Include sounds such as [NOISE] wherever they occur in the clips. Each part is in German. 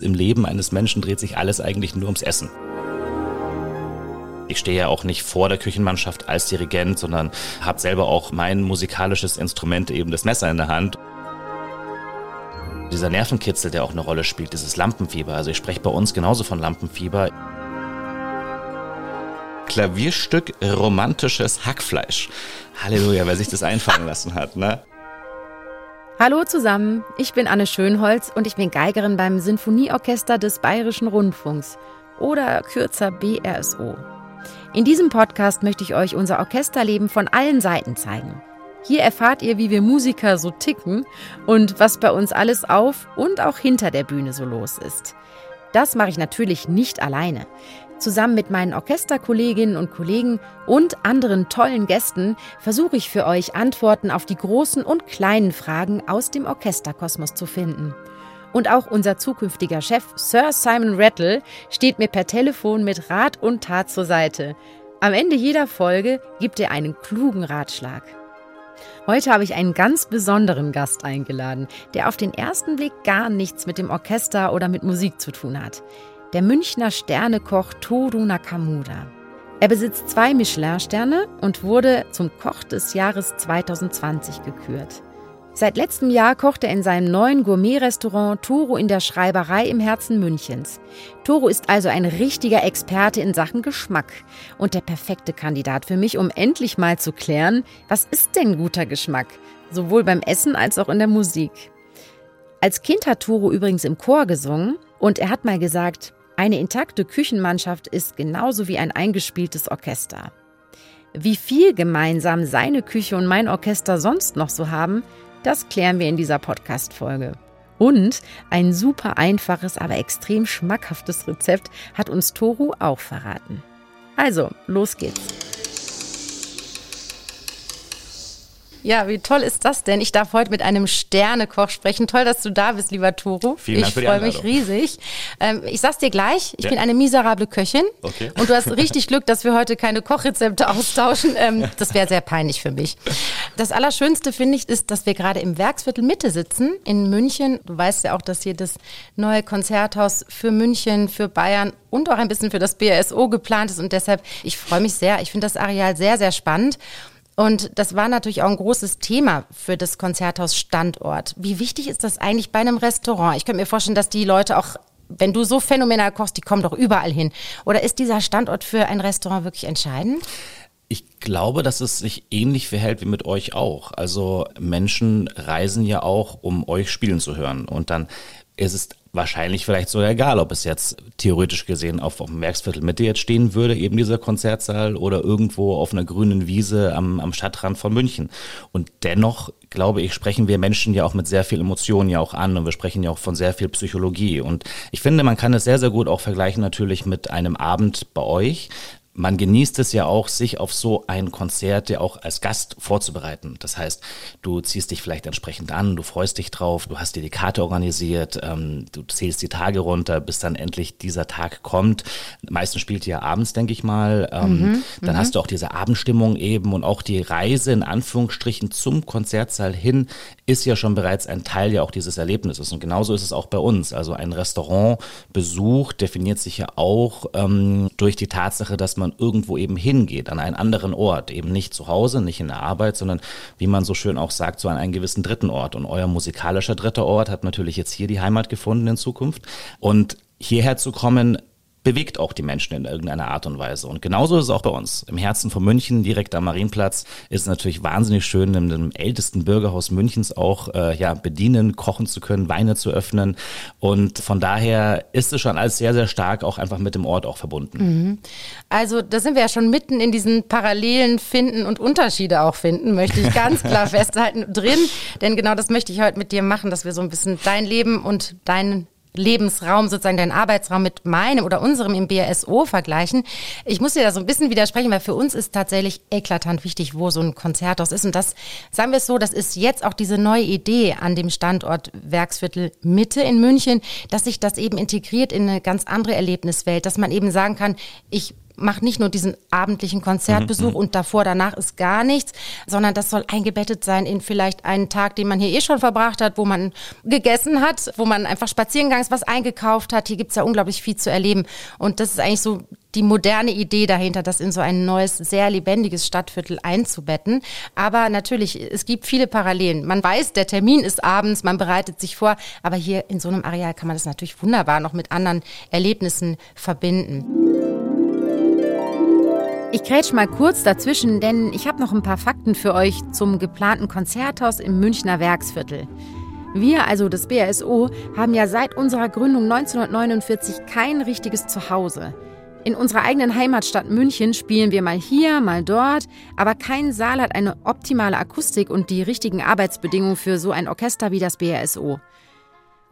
Im Leben eines Menschen dreht sich alles eigentlich nur ums Essen. Ich stehe ja auch nicht vor der Küchenmannschaft als Dirigent, sondern habe selber auch mein musikalisches Instrument, eben das Messer in der Hand. Dieser Nervenkitzel, der auch eine Rolle spielt, dieses Lampenfieber. Also ich spreche bei uns genauso von Lampenfieber. Klavierstück romantisches Hackfleisch. Halleluja, wer sich das einfallen lassen hat, ne? Hallo zusammen, ich bin Anne Schönholz und ich bin Geigerin beim Sinfonieorchester des Bayerischen Rundfunks oder kürzer BRSO. In diesem Podcast möchte ich euch unser Orchesterleben von allen Seiten zeigen. Hier erfahrt ihr, wie wir Musiker so ticken und was bei uns alles auf und auch hinter der Bühne so los ist. Das mache ich natürlich nicht alleine. Zusammen mit meinen Orchesterkolleginnen und Kollegen und anderen tollen Gästen versuche ich für euch Antworten auf die großen und kleinen Fragen aus dem Orchesterkosmos zu finden. Und auch unser zukünftiger Chef Sir Simon Rattle steht mir per Telefon mit Rat und Tat zur Seite. Am Ende jeder Folge gibt er einen klugen Ratschlag. Heute habe ich einen ganz besonderen Gast eingeladen, der auf den ersten Blick gar nichts mit dem Orchester oder mit Musik zu tun hat der Münchner Sternekoch Toru Nakamura. Er besitzt zwei Michelin-Sterne und wurde zum Koch des Jahres 2020 gekürt. Seit letztem Jahr kocht er in seinem neuen Gourmet-Restaurant Toro in der Schreiberei im Herzen Münchens. Toro ist also ein richtiger Experte in Sachen Geschmack und der perfekte Kandidat für mich, um endlich mal zu klären, was ist denn guter Geschmack, sowohl beim Essen als auch in der Musik. Als Kind hat Toro übrigens im Chor gesungen und er hat mal gesagt, eine intakte Küchenmannschaft ist genauso wie ein eingespieltes Orchester. Wie viel gemeinsam seine Küche und mein Orchester sonst noch so haben, das klären wir in dieser Podcast-Folge. Und ein super einfaches, aber extrem schmackhaftes Rezept hat uns Toru auch verraten. Also, los geht's. Ja, wie toll ist das denn? Ich darf heute mit einem Sternekoch sprechen. Toll, dass du da bist, lieber Toro. Vielen Dank ich freue mich riesig. Ähm, ich sag's dir gleich, ich ja. bin eine miserable Köchin. Okay. Und du hast richtig Glück, dass wir heute keine Kochrezepte austauschen. Ähm, das wäre sehr peinlich für mich. Das Allerschönste, finde ich, ist, dass wir gerade im Werksviertel Mitte sitzen, in München. Du weißt ja auch, dass hier das neue Konzerthaus für München, für Bayern und auch ein bisschen für das BSO geplant ist. Und deshalb, ich freue mich sehr. Ich finde das Areal sehr, sehr spannend. Und das war natürlich auch ein großes Thema für das Konzerthaus Standort. Wie wichtig ist das eigentlich bei einem Restaurant? Ich könnte mir vorstellen, dass die Leute auch wenn du so phänomenal kochst, die kommen doch überall hin. Oder ist dieser Standort für ein Restaurant wirklich entscheidend? Ich glaube, dass es sich ähnlich verhält wie mit euch auch. Also Menschen reisen ja auch, um euch spielen zu hören. Und dann ist es wahrscheinlich vielleicht sogar egal, ob es jetzt theoretisch gesehen auf, auf dem Werksviertel Mitte jetzt stehen würde, eben dieser Konzertsaal oder irgendwo auf einer grünen Wiese am, am Stadtrand von München. Und dennoch, glaube ich, sprechen wir Menschen ja auch mit sehr viel Emotionen ja auch an und wir sprechen ja auch von sehr viel Psychologie. Und ich finde, man kann es sehr, sehr gut auch vergleichen natürlich mit einem Abend bei euch, man genießt es ja auch, sich auf so ein Konzert ja auch als Gast vorzubereiten. Das heißt, du ziehst dich vielleicht entsprechend an, du freust dich drauf, du hast dir die Karte organisiert, ähm, du zählst die Tage runter, bis dann endlich dieser Tag kommt. Meistens spielt ihr ja abends, denke ich mal. Ähm, mhm, dann mhm. hast du auch diese Abendstimmung eben und auch die Reise in Anführungsstrichen zum Konzertsaal hin ist ja schon bereits ein Teil ja auch dieses Erlebnisses. Und genauso ist es auch bei uns. Also ein Restaurantbesuch definiert sich ja auch ähm, durch die Tatsache, dass man man irgendwo eben hingeht, an einen anderen Ort, eben nicht zu Hause, nicht in der Arbeit, sondern wie man so schön auch sagt, so an einen gewissen dritten Ort. Und euer musikalischer dritter Ort hat natürlich jetzt hier die Heimat gefunden in Zukunft. Und hierher zu kommen, bewegt auch die Menschen in irgendeiner Art und Weise. Und genauso ist es auch bei uns. Im Herzen von München, direkt am Marienplatz, ist es natürlich wahnsinnig schön, in dem ältesten Bürgerhaus Münchens auch äh, ja, bedienen, kochen zu können, Weine zu öffnen. Und von daher ist es schon alles sehr, sehr stark auch einfach mit dem Ort auch verbunden. Mhm. Also da sind wir ja schon mitten in diesen Parallelen finden und Unterschiede auch finden, möchte ich ganz klar [LAUGHS] festhalten drin. Denn genau das möchte ich heute mit dir machen, dass wir so ein bisschen dein Leben und deinen Lebensraum, sozusagen deinen Arbeitsraum mit meinem oder unserem im BSO vergleichen. Ich muss dir da so ein bisschen widersprechen, weil für uns ist tatsächlich eklatant wichtig, wo so ein Konzerthaus ist. Und das, sagen wir es so, das ist jetzt auch diese neue Idee an dem Standort Werksviertel Mitte in München, dass sich das eben integriert in eine ganz andere Erlebniswelt, dass man eben sagen kann, ich macht nicht nur diesen abendlichen Konzertbesuch mhm. und davor, danach ist gar nichts, sondern das soll eingebettet sein in vielleicht einen Tag, den man hier eh schon verbracht hat, wo man gegessen hat, wo man einfach spazierengangs was eingekauft hat. Hier gibt's ja unglaublich viel zu erleben. Und das ist eigentlich so die moderne Idee dahinter, das in so ein neues, sehr lebendiges Stadtviertel einzubetten. Aber natürlich, es gibt viele Parallelen. Man weiß, der Termin ist abends, man bereitet sich vor, aber hier in so einem Areal kann man das natürlich wunderbar noch mit anderen Erlebnissen verbinden. Ich grätsch mal kurz dazwischen, denn ich habe noch ein paar Fakten für euch zum geplanten Konzerthaus im Münchner Werksviertel. Wir, also das BSO, haben ja seit unserer Gründung 1949 kein richtiges Zuhause. In unserer eigenen Heimatstadt München spielen wir mal hier, mal dort, aber kein Saal hat eine optimale Akustik und die richtigen Arbeitsbedingungen für so ein Orchester wie das BRSO.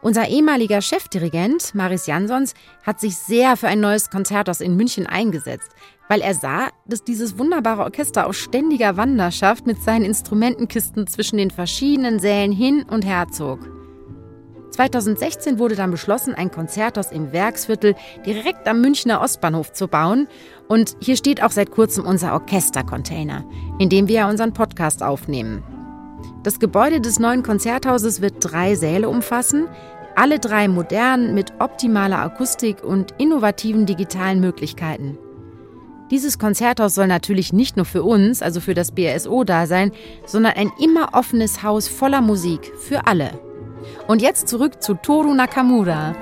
Unser ehemaliger Chefdirigent, Maris Jansons, hat sich sehr für ein neues Konzerthaus in München eingesetzt, weil er sah, dass dieses wunderbare Orchester auf ständiger Wanderschaft mit seinen Instrumentenkisten zwischen den verschiedenen Sälen hin und her zog. 2016 wurde dann beschlossen, ein Konzerthaus im Werksviertel direkt am Münchner Ostbahnhof zu bauen. Und hier steht auch seit kurzem unser Orchestercontainer, in dem wir unseren Podcast aufnehmen. Das Gebäude des neuen Konzerthauses wird drei Säle umfassen, alle drei modern mit optimaler Akustik und innovativen digitalen Möglichkeiten. Dieses Konzerthaus soll natürlich nicht nur für uns, also für das BSO da sein, sondern ein immer offenes Haus voller Musik für alle. Und jetzt zurück zu Toru Nakamura.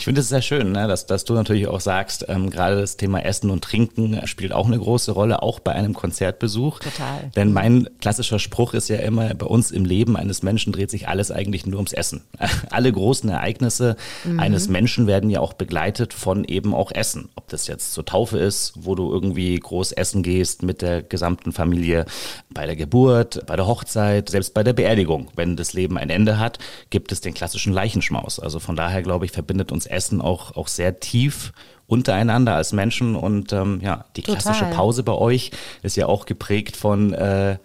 Ich finde es sehr schön, ne, dass, dass du natürlich auch sagst, ähm, gerade das Thema Essen und Trinken spielt auch eine große Rolle, auch bei einem Konzertbesuch. Total. Denn mein klassischer Spruch ist ja immer, bei uns im Leben eines Menschen dreht sich alles eigentlich nur ums Essen. [LAUGHS] Alle großen Ereignisse mhm. eines Menschen werden ja auch begleitet von eben auch Essen. Ob das jetzt zur Taufe ist, wo du irgendwie groß essen gehst mit der gesamten Familie, bei der Geburt, bei der Hochzeit, selbst bei der Beerdigung. Wenn das Leben ein Ende hat, gibt es den klassischen Leichenschmaus. Also von daher, glaube ich, verbindet uns Essen auch, auch sehr tief untereinander als Menschen. Und ähm, ja, die klassische Total. Pause bei euch ist ja auch geprägt von äh,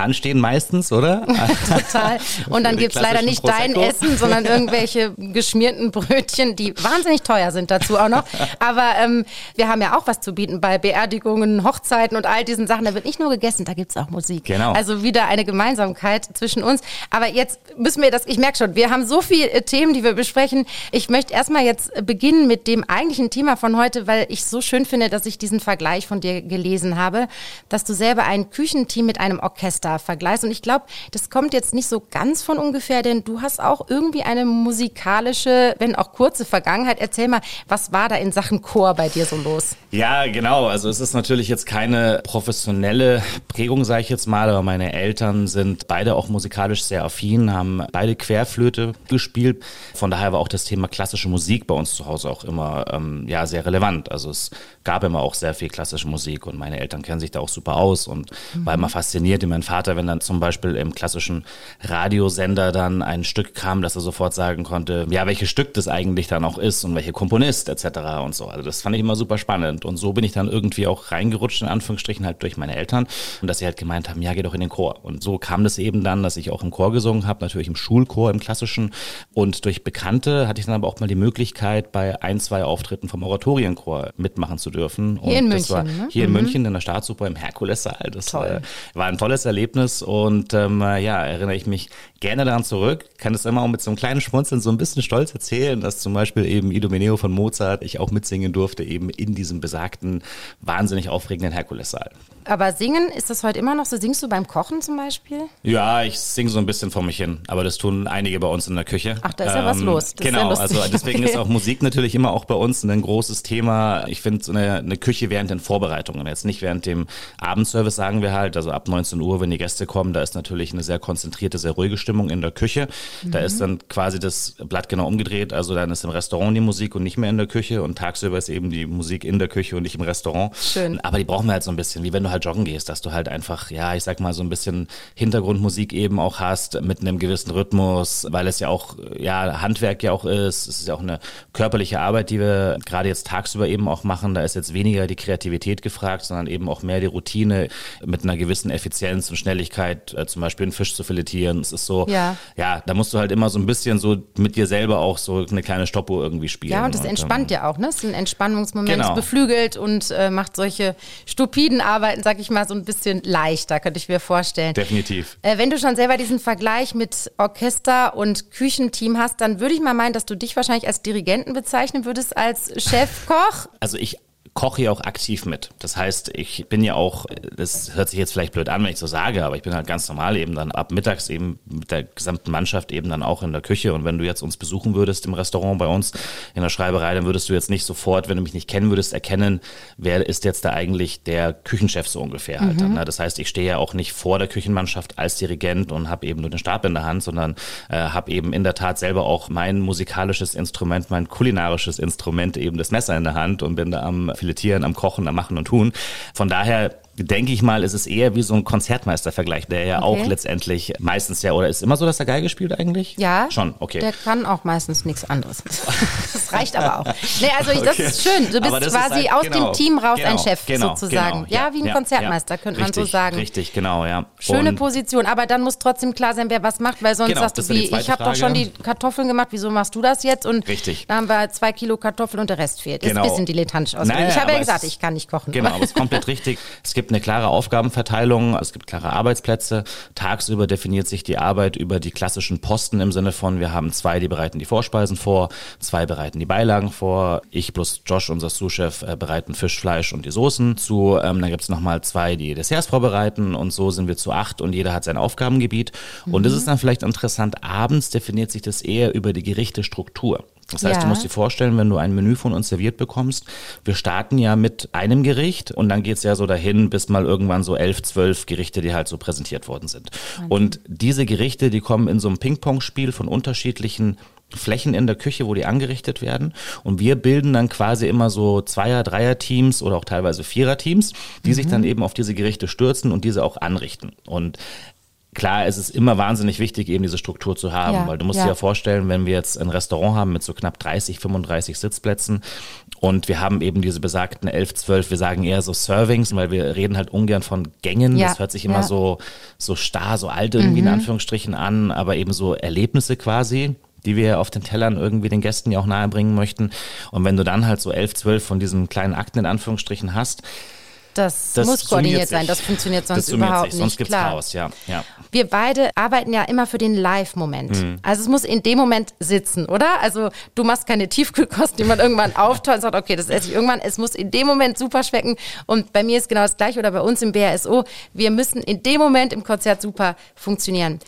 anstehen meistens, oder? [LAUGHS] Total. [LAUGHS] Und dann gibt's leider nicht Prosecco. dein Essen, sondern irgendwelche [LAUGHS] geschmierten Brötchen, die wahnsinnig teuer sind dazu auch noch. Aber ähm, wir haben ja auch was zu bieten bei Beerdigungen, Hochzeiten und all diesen Sachen. Da wird nicht nur gegessen, da gibt's auch Musik. Genau. Also wieder eine Gemeinsamkeit zwischen uns. Aber jetzt müssen wir das, ich merke schon, wir haben so viele äh, Themen, die wir besprechen. Ich möchte erstmal jetzt beginnen mit dem eigentlichen Thema von heute, weil ich so schön finde, dass ich diesen Vergleich von dir gelesen habe, dass du selber ein Küchenteam mit einem Orchester da vergleichst. Und ich glaube, das kommt jetzt nicht so ganz von ungefähr, denn du hast auch irgendwie eine musikalische, wenn auch kurze Vergangenheit. Erzähl mal, was war da in Sachen Chor bei dir so los? Ja, genau. Also es ist natürlich jetzt keine professionelle Prägung, sage ich jetzt mal, aber meine Eltern sind beide auch musikalisch sehr affin, haben beide Querflöte gespielt. Von daher war auch das Thema klassische Musik bei uns zu Hause auch immer ähm, ja sehr relevant. Also es gab immer auch sehr viel klassische Musik und meine Eltern kennen sich da auch super aus und mhm. war immer fasziniert, wie mein Vater Vater, wenn dann zum Beispiel im klassischen Radiosender dann ein Stück kam, dass er sofort sagen konnte, ja, welches Stück das eigentlich dann auch ist und welcher Komponist etc. und so. Also das fand ich immer super spannend. Und so bin ich dann irgendwie auch reingerutscht, in Anführungsstrichen, halt durch meine Eltern und dass sie halt gemeint haben, ja, geh doch in den Chor. Und so kam das eben dann, dass ich auch im Chor gesungen habe, natürlich im Schulchor, im klassischen. Und durch Bekannte hatte ich dann aber auch mal die Möglichkeit, bei ein, zwei Auftritten vom Oratorienchor mitmachen zu dürfen. Hier und in München. War ne? Hier mhm. in München in der Staatsoper im Herkulessaal. Das Toll. Äh, war ein tolles Erlebnis. Erlebnis und ähm, ja, erinnere ich mich gerne daran zurück. Kann es immer auch mit so einem kleinen Schmunzeln so ein bisschen stolz erzählen, dass zum Beispiel eben Idomeneo von Mozart ich auch mitsingen durfte, eben in diesem besagten, wahnsinnig aufregenden Herkulessaal. Aber singen, ist das heute immer noch so? Singst du beim Kochen zum Beispiel? Ja, ich singe so ein bisschen vor mich hin, aber das tun einige bei uns in der Küche. Ach, da ist ja was ähm, los. Das genau, ja also deswegen ist [LAUGHS] auch Musik natürlich immer auch bei uns ein großes Thema. Ich finde so eine, eine Küche während den Vorbereitungen, jetzt nicht während dem Abendservice sagen wir halt, also ab 19 Uhr, wenn die Gäste kommen, da ist natürlich eine sehr konzentrierte, sehr ruhige Stimmung in der Küche. Mhm. Da ist dann quasi das Blatt genau umgedreht, also dann ist im Restaurant die Musik und nicht mehr in der Küche und tagsüber ist eben die Musik in der Küche und nicht im Restaurant. Schön. Aber die brauchen wir halt so ein bisschen, wie wenn du halt joggen gehst, dass du halt einfach, ja, ich sag mal, so ein bisschen Hintergrundmusik eben auch hast mit einem gewissen Rhythmus, weil es ja auch, ja, Handwerk ja auch ist. Es ist ja auch eine körperliche Arbeit, die wir gerade jetzt tagsüber eben auch machen. Da ist jetzt weniger die Kreativität gefragt, sondern eben auch mehr die Routine mit einer gewissen Effizienz und Schnelligkeit, äh, zum Beispiel einen Fisch zu filetieren. Es ist so, so, ja. ja, da musst du halt immer so ein bisschen so mit dir selber auch so eine kleine Stoppuhr irgendwie spielen. Ja, und das entspannt ähm, ja auch, ne? Das ist ein Entspannungsmoment, genau. beflügelt und äh, macht solche stupiden Arbeiten, sag ich mal, so ein bisschen leichter, könnte ich mir vorstellen. Definitiv. Äh, wenn du schon selber diesen Vergleich mit Orchester und Küchenteam hast, dann würde ich mal meinen, dass du dich wahrscheinlich als Dirigenten bezeichnen würdest, als Chefkoch. Also ich koche ja auch aktiv mit. Das heißt, ich bin ja auch, das hört sich jetzt vielleicht blöd an, wenn ich so sage, aber ich bin halt ganz normal eben dann ab mittags eben mit der gesamten Mannschaft eben dann auch in der Küche. Und wenn du jetzt uns besuchen würdest im Restaurant bei uns in der Schreiberei, dann würdest du jetzt nicht sofort, wenn du mich nicht kennen würdest, erkennen, wer ist jetzt da eigentlich der Küchenchef so ungefähr halt. Mhm. Dann, ne? Das heißt, ich stehe ja auch nicht vor der Küchenmannschaft als Dirigent und habe eben nur den Stab in der Hand, sondern äh, habe eben in der Tat selber auch mein musikalisches Instrument, mein kulinarisches Instrument, eben das Messer in der Hand und bin da am Filetieren, am Kochen, am Machen und Tun. Von daher denke ich mal, ist es eher wie so ein Konzertmeistervergleich, der ja okay. auch letztendlich meistens ja, oder ist immer so, dass er Geige spielt eigentlich? Ja. Schon, okay. Der kann auch meistens nichts anderes. [LAUGHS] das reicht aber auch. Nee, also ich, das okay. ist schön. Du bist quasi halt, aus genau, dem Team raus genau, ein Chef genau, sozusagen. Genau, ja, wie ein ja, Konzertmeister, ja, könnte richtig, man so sagen. Richtig, genau, ja. Schöne Und Position, aber dann muss trotzdem klar sein, wer was macht, weil sonst genau, sagst du, wie, ich habe doch schon die Kartoffeln gemacht, wieso machst du das jetzt? Und richtig. da haben wir zwei Kilo Kartoffeln und der Rest fehlt. Ist ein bisschen dilettantisch ausgedrückt. Ich habe ja gesagt, ich kann nicht kochen. Genau, aber es ist [LAUGHS] komplett richtig. Es gibt eine klare Aufgabe Aufgabenverteilung, es gibt klare Arbeitsplätze. Tagsüber definiert sich die Arbeit über die klassischen Posten im Sinne von, wir haben zwei, die bereiten die Vorspeisen vor, zwei bereiten die Beilagen vor, ich plus Josh, unser Sous-Chef, äh, bereiten Fisch, Fleisch und die Soßen zu. Ähm, dann gibt es nochmal zwei, die Desserts vorbereiten und so sind wir zu acht und jeder hat sein Aufgabengebiet. Mhm. Und das ist dann vielleicht interessant, abends definiert sich das eher über die Gerichtestruktur. Das heißt, ja. du musst dir vorstellen, wenn du ein Menü von uns serviert bekommst, wir starten ja mit einem Gericht und dann geht's ja so dahin, bis mal irgendwann so elf, zwölf Gerichte, die halt so präsentiert worden sind. Wahnsinn. Und diese Gerichte, die kommen in so einem Ping-Pong-Spiel von unterschiedlichen Flächen in der Küche, wo die angerichtet werden. Und wir bilden dann quasi immer so Zweier-, Dreier-Teams oder auch teilweise Vierer-Teams, die mhm. sich dann eben auf diese Gerichte stürzen und diese auch anrichten. Und klar, es ist immer wahnsinnig wichtig, eben diese Struktur zu haben, ja, weil du musst ja. dir ja vorstellen, wenn wir jetzt ein Restaurant haben mit so knapp 30, 35 Sitzplätzen und wir haben eben diese besagten 11, 12, wir sagen eher so Servings, weil wir reden halt ungern von Gängen. Ja, das hört sich immer so, so starr, so alt irgendwie mhm. in Anführungsstrichen an, aber eben so Erlebnisse quasi die wir auf den Tellern irgendwie den Gästen ja auch nahebringen möchten. Und wenn du dann halt so 11, 12 von diesen kleinen Akten in Anführungsstrichen hast, das, das muss koordiniert sein, das funktioniert sonst das überhaupt sich. nicht. Sonst gibt's Klar. Chaos, ja, ja. Wir beide arbeiten ja immer für den Live-Moment. Mhm. Also es muss in dem Moment sitzen, oder? Also du machst keine Tiefkühlkost, die man irgendwann aufteilt und sagt, okay, das esse ich irgendwann. Es muss in dem Moment super schmecken. Und bei mir ist genau das gleiche oder bei uns im BRSO. Wir müssen in dem Moment im Konzert super funktionieren.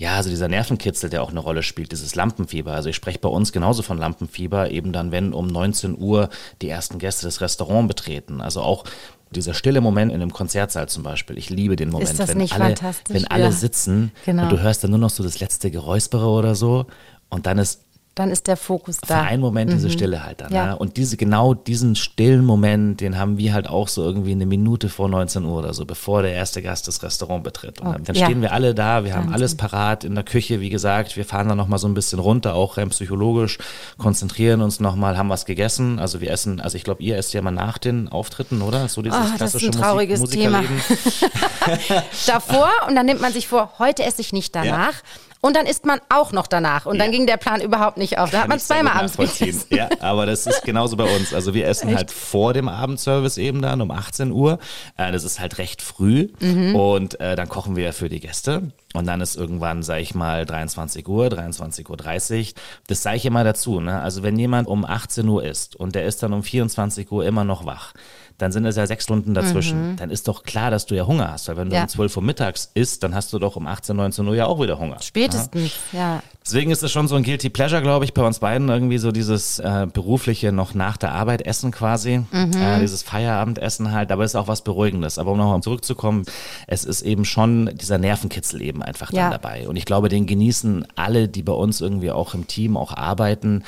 Ja, also dieser Nervenkitzel, der auch eine Rolle spielt, dieses Lampenfieber. Also ich spreche bei uns genauso von Lampenfieber, eben dann, wenn um 19 Uhr die ersten Gäste das Restaurant betreten. Also auch dieser stille Moment in einem Konzertsaal zum Beispiel, ich liebe den Moment, wenn, alle, wenn alle sitzen genau. und du hörst dann nur noch so das letzte Geräuspere oder so und dann ist dann ist der Fokus da. Für einen Moment mhm. diese Stille halt dann. Ja. Ne? Und diese, genau diesen stillen Moment, den haben wir halt auch so irgendwie eine Minute vor 19 Uhr oder so, bevor der erste Gast das Restaurant betritt. Und oh, dann, ja. stehen wir alle da, wir Wahnsinn. haben alles parat in der Küche, wie gesagt, wir fahren dann nochmal so ein bisschen runter, auch rein psychologisch, konzentrieren uns nochmal, haben was gegessen. Also wir essen, also ich glaube, ihr esst ja mal nach den Auftritten, oder? So dieses oh, klassische das ist ein trauriges Musik Thema. [LAUGHS] [LAUGHS] Davor und dann nimmt man sich vor, heute esse ich nicht danach. Ja. Und dann isst man auch noch danach. Und ja. dann ging der Plan überhaupt nicht auf. Da Kann hat man zweimal abends gegessen. Ja, aber das ist genauso bei uns. Also wir essen Echt? halt vor dem Abendservice eben dann um 18 Uhr. Äh, das ist halt recht früh. Mhm. Und äh, dann kochen wir für die Gäste. Und dann ist irgendwann, sag ich mal, 23 Uhr, 23.30 Uhr. Das sage ich immer dazu. Ne? Also wenn jemand um 18 Uhr isst und der ist dann um 24 Uhr immer noch wach, dann sind es ja sechs Stunden dazwischen. Mhm. Dann ist doch klar, dass du ja Hunger hast. Weil wenn du ja. um 12 Uhr mittags isst, dann hast du doch um 18, 19 Uhr ja auch wieder Hunger. Spätestens, ja. ja. Deswegen ist es schon so ein Guilty Pleasure, glaube ich, bei uns beiden irgendwie so dieses äh, berufliche noch nach der Arbeit essen quasi. Mhm. Äh, dieses Feierabendessen halt. Aber es ist auch was Beruhigendes. Aber um nochmal zurückzukommen, es ist eben schon dieser Nervenkitzel eben einfach ja. dann dabei. Und ich glaube, den genießen alle, die bei uns irgendwie auch im Team auch arbeiten.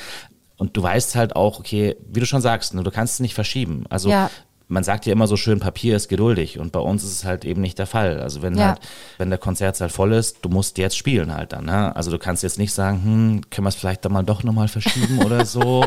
Und du weißt halt auch, okay, wie du schon sagst, ne, du kannst es nicht verschieben. Also ja man sagt ja immer so schön, Papier ist geduldig und bei uns ist es halt eben nicht der Fall. Also wenn ja. halt, wenn der Konzertsaal voll ist, du musst jetzt spielen halt dann. Ne? Also du kannst jetzt nicht sagen, hm, können wir es vielleicht dann mal doch nochmal verschieben oder so [LAUGHS]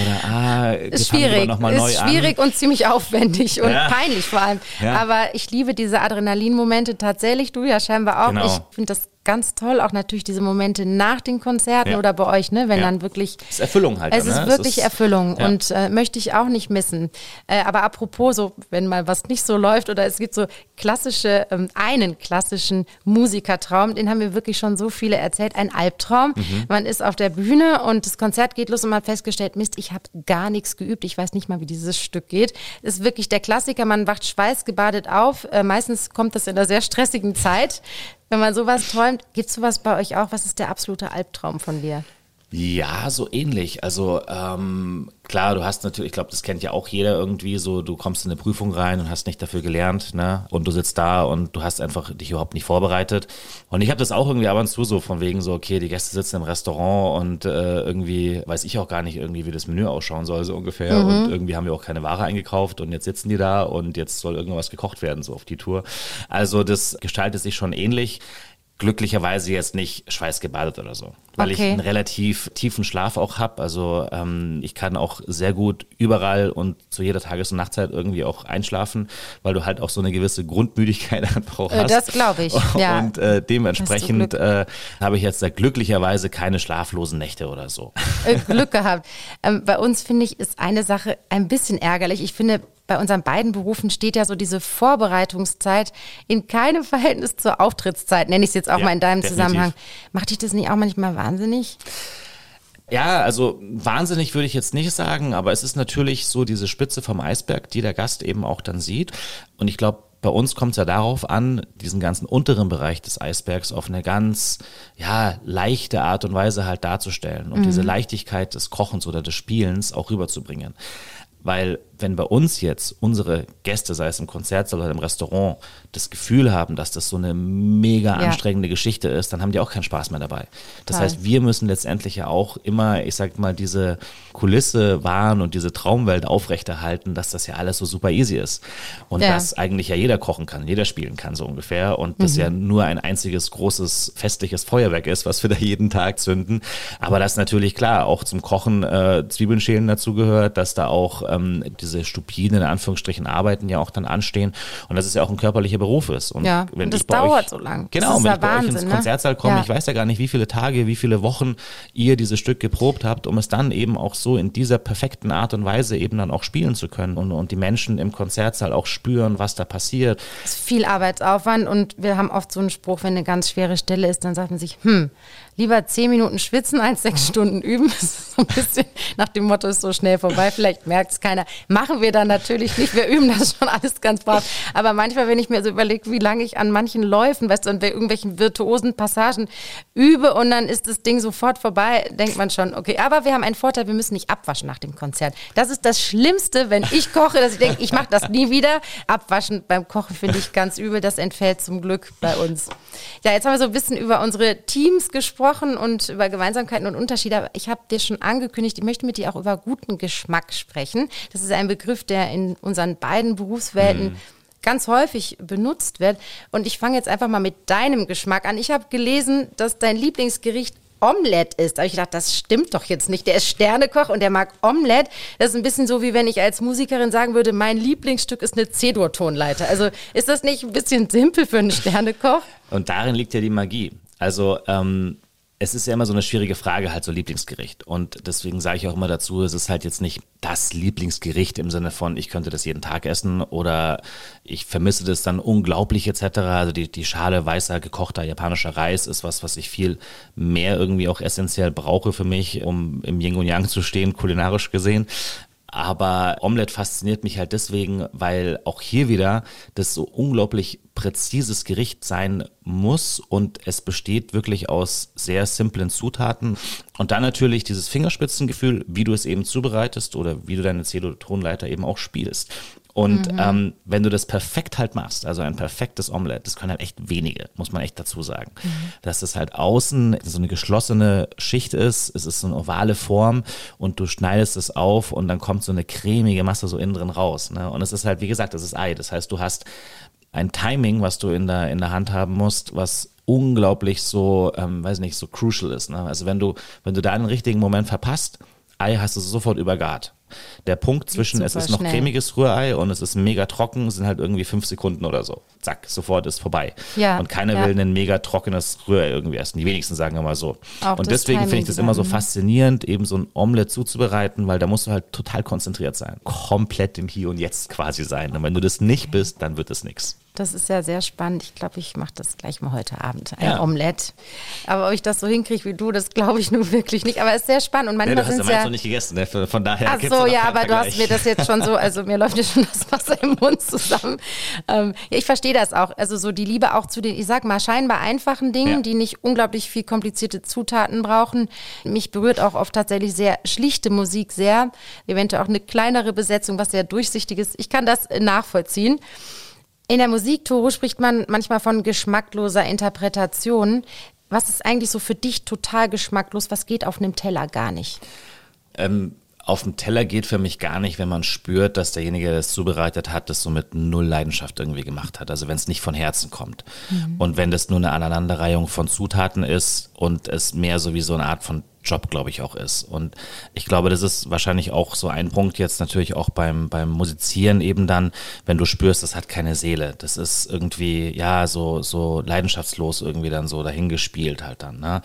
oder ah, ist schwierig, noch mal ist schwierig an. und ziemlich aufwendig und ja. peinlich vor allem. Ja. Aber ich liebe diese Adrenalinmomente tatsächlich. Du ja scheinbar auch. Genau. Ich finde das ganz toll, auch natürlich diese Momente nach den Konzerten Ja. oder bei euch, ne, wenn Ja. dann wirklich Es ist Erfüllung halt. es ne? ist wirklich Erfüllung ja. und äh, möchte ich auch nicht missen. Äh, aber apropos, so wenn mal was nicht so läuft oder es gibt so klassische, ähm, einen klassischen Musikertraum, den haben mir wirklich schon so viele erzählt, ein Albtraum. Mhm. Man ist auf der Bühne und das Konzert geht los und man hat festgestellt, Mist, ich habe gar nichts geübt, ich weiß nicht mal, wie dieses Stück geht. Ist wirklich der Klassiker, man wacht schweißgebadet auf. Äh, meistens kommt das in einer sehr stressigen Zeit. Wenn man sowas träumt, gibt es sowas bei euch auch? Was ist der absolute Albtraum von dir? Ja, so ähnlich. Also ähm, klar, du hast natürlich, ich glaube, das kennt ja auch jeder irgendwie so, du kommst in eine Prüfung rein und hast nicht dafür gelernt, ne? Und du sitzt da und du hast einfach dich überhaupt nicht vorbereitet. Und ich habe das auch irgendwie ab und zu so von wegen so, okay, die Gäste sitzen im Restaurant und äh, irgendwie weiß ich auch gar nicht irgendwie, wie das Menü ausschauen soll, so ungefähr. Und irgendwie haben wir auch keine Ware eingekauft und jetzt sitzen die da und jetzt soll irgendwas gekocht werden, so auf die Tour. Also das gestaltet sich schon ähnlich. Glücklicherweise jetzt nicht schweißgebadet oder so, weil ich Okay. einen relativ tiefen Schlaf auch habe. Also ähm, ich kann auch sehr gut überall und zu jeder Tages- und Nachtzeit irgendwie auch einschlafen, weil du halt auch so eine gewisse Grundmüdigkeit [LAUGHS] einfach auch Äh, hast. das glaube ich, [LAUGHS] ja. Und äh, dementsprechend äh, habe ich jetzt da glücklicherweise keine schlaflosen Nächte oder so. äh, Glück gehabt. Ähm, bei uns finde ich, ist eine Sache ein bisschen ärgerlich. Ich finde, bei unseren beiden Berufen steht ja so diese Vorbereitungszeit in keinem Verhältnis zur Auftrittszeit, nenne ich es jetzt auch Ja, mal in deinem definitiv. Zusammenhang. Macht dich das nicht auch manchmal wahnsinnig? Ja, also wahnsinnig würde ich jetzt nicht sagen, aber es ist natürlich so diese Spitze vom Eisberg, die der Gast eben auch dann sieht. Und ich glaube, bei uns kommt es ja darauf an, diesen ganzen unteren Bereich des Eisbergs auf eine ganz ja, leichte Art und Weise halt darzustellen und diese Leichtigkeit des Kochens oder des Spielens auch rüberzubringen. Weil wenn bei uns jetzt unsere Gäste, sei es im Konzertsaal oder im Restaurant, das Gefühl haben, dass das so eine mega Ja. anstrengende Geschichte ist, dann haben die auch keinen Spaß mehr dabei. Das Total. heißt, wir müssen letztendlich ja auch immer, ich sag mal, diese Kulisse wahren und diese Traumwelt aufrechterhalten, dass das ja alles so super easy ist. Und Ja. dass eigentlich ja jeder kochen kann, jeder spielen kann, so ungefähr. Und das ja nur ein einziges großes festliches Feuerwerk ist, was wir da jeden Tag zünden. Aber das natürlich klar, auch zum Kochen äh, Zwiebeln schälen dazu gehört, dass da auch ähm, diese stupiden, in Anführungsstrichen, Arbeiten ja auch dann anstehen. Und dass es ja auch ein körperlicher Beruf ist. Und Ja, wenn und das dauert euch, so lang. Das Genau, wenn ich bei euch ins ne? Konzertsaal komme, Ja. ich weiß ja gar nicht, wie viele Tage, wie viele Wochen ihr dieses Stück geprobt habt, um es dann eben auch so in dieser perfekten Art und Weise eben dann auch spielen zu können und, und die Menschen im Konzertsaal auch spüren, was da passiert. Es ist viel Arbeitsaufwand und wir haben oft so einen Spruch, wenn eine ganz schwere Stelle ist, dann sagt man sich, hm, lieber zehn Minuten schwitzen als sechs Stunden üben. [LAUGHS] Das ist so ein bisschen nach dem Motto, ist so schnell vorbei, vielleicht merkt es keiner. Machen wir dann natürlich nicht, wir üben das schon alles ganz brav. Aber manchmal, wenn ich mir so überlege, wie lange ich an manchen Läufen, weißt du, an irgendwelchen virtuosen Passagen übe und dann ist das Ding sofort vorbei, denkt man schon, okay, aber wir haben einen Vorteil, wir müssen nicht abwaschen nach dem Konzert. Das ist das Schlimmste, wenn ich koche, dass ich denke, ich mache das nie wieder. Abwaschen beim Kochen finde ich ganz übel, das entfällt zum Glück bei uns. Ja, jetzt haben wir so ein bisschen über unsere Teams gesprochen und über Gemeinsamkeiten und Unterschiede. Aber ich habe dir schon angekündigt, ich möchte mit dir auch über guten Geschmack sprechen. Das ist ein Begriff, der in unseren beiden Berufswelten ganz häufig benutzt wird. Und ich fange jetzt einfach mal mit deinem Geschmack an. Ich habe gelesen, dass dein Lieblingsgericht Omelette ist. Da habe ich gedacht, das stimmt doch jetzt nicht. Der ist Sternekoch und der mag Omelette. Das ist ein bisschen so, wie wenn ich als Musikerin sagen würde, mein Lieblingsstück ist eine C-Dur-Tonleiter. Also ist das nicht ein bisschen simpel für einen Sternekoch? Und darin liegt ja die Magie. Also ähm, es ist ja immer so eine schwierige Frage, halt so Lieblingsgericht. Und deswegen sage ich auch immer dazu, es ist halt jetzt nicht das Lieblingsgericht im Sinne von, ich könnte das jeden Tag essen oder ich vermisse das dann unglaublich etc. Also die, die Schale weißer, gekochter japanischer Reis ist was, was ich viel mehr irgendwie auch essentiell brauche für mich, um im Yin und Yang zu stehen, kulinarisch gesehen. Aber Omelette fasziniert mich halt deswegen, weil auch hier wieder das so unglaublich präzises Gericht sein muss und es besteht wirklich aus sehr simplen Zutaten. Und dann natürlich dieses Fingerspitzengefühl, wie du es eben zubereitest oder wie du deine Cedo-Tonleiter eben auch spielst. Und ähm, wenn du das perfekt halt machst, also ein perfektes Omelette, das können halt echt wenige, muss man echt dazu sagen. Dass es halt außen so eine geschlossene Schicht ist, es ist so eine ovale Form und du schneidest es auf und dann kommt so eine cremige Masse so innen drin raus. Ne? Und es ist halt, wie gesagt, das ist Ei. Das heißt, du hast ein Timing, was du in der, in der Hand haben musst, was unglaublich so, ähm, weiß nicht, so crucial ist. Ne? Also wenn du, wenn du da einen richtigen Moment verpasst, Ei hast du sofort übergart. Der Punkt zwischen es ist noch schnell. cremiges Rührei und es ist mega trocken sind halt irgendwie fünf Sekunden oder so. Zack, sofort ist vorbei. Ja, und keiner ja. will ein mega trockenes Rührei irgendwie essen. Die wenigsten sagen immer so. Auch und deswegen finde ich das immer so faszinierend, eben so ein Omelette zuzubereiten, weil da musst du halt total konzentriert sein. Komplett im Hier und Jetzt quasi sein. Und wenn du das nicht bist, dann wird es nichts. Das ist ja sehr spannend. Ich glaube, ich mache das gleich mal heute Abend. Ein ja. Omelett. Aber ob ich das so hinkriege wie du, das glaube ich nun wirklich nicht. Aber es ist sehr spannend. Und manchmal nee, du hast ja noch nicht gegessen, ne? von daher. Ach so, ja, aber Vergleich. du hast mir das jetzt schon so, [LAUGHS] also mir läuft ja schon das Wasser im Mund zusammen. Ähm, ja, ich verstehe das auch. Also so die Liebe auch zu den, ich sag mal, scheinbar einfachen Dingen, ja. die nicht unglaublich viel komplizierte Zutaten brauchen. Mich berührt auch oft tatsächlich sehr schlichte Musik sehr. Eventuell auch eine kleinere Besetzung, was sehr durchsichtig ist. Ich kann das nachvollziehen. In der Musik, Toro, spricht man manchmal von geschmackloser Interpretation. Was ist eigentlich so für dich total geschmacklos? Was geht auf einem Teller gar nicht? Ähm, auf dem Teller geht für mich gar nicht, wenn man spürt, dass derjenige, der es zubereitet hat, das so mit null Leidenschaft irgendwie gemacht hat. Also wenn es nicht von Herzen kommt. Mhm. Und wenn das nur eine Aneinanderreihung von Zutaten ist und es mehr so wie so eine Art von Job, glaube ich, auch ist. Und ich glaube, das ist wahrscheinlich auch so ein Punkt jetzt natürlich auch beim, beim Musizieren eben dann, wenn du spürst, das hat keine Seele. Das ist irgendwie, ja, so, so leidenschaftslos irgendwie dann so dahingespielt halt dann. Ne?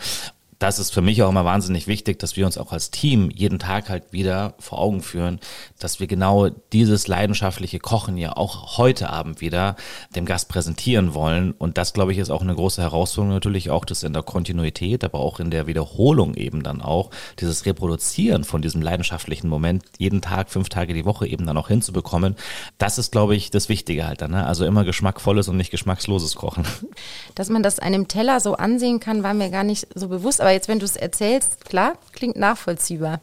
Das ist für mich auch immer wahnsinnig wichtig, dass wir uns auch als Team jeden Tag halt wieder vor Augen führen, dass wir genau dieses leidenschaftliche Kochen ja auch heute Abend wieder dem Gast präsentieren wollen. Und das, glaube ich, ist auch eine große Herausforderung natürlich auch das in der Kontinuität, aber auch in der Wiederholung eben dann auch, dieses Reproduzieren von diesem leidenschaftlichen Moment jeden Tag, fünf Tage die Woche eben dann auch hinzubekommen. Das ist, glaube ich, das Wichtige halt dann. Ne? Also immer geschmackvolles und nicht geschmacksloses Kochen. Dass man das einem Teller so ansehen kann, war mir gar nicht so bewusst aber jetzt, wenn du es erzählst, klar, klingt nachvollziehbar.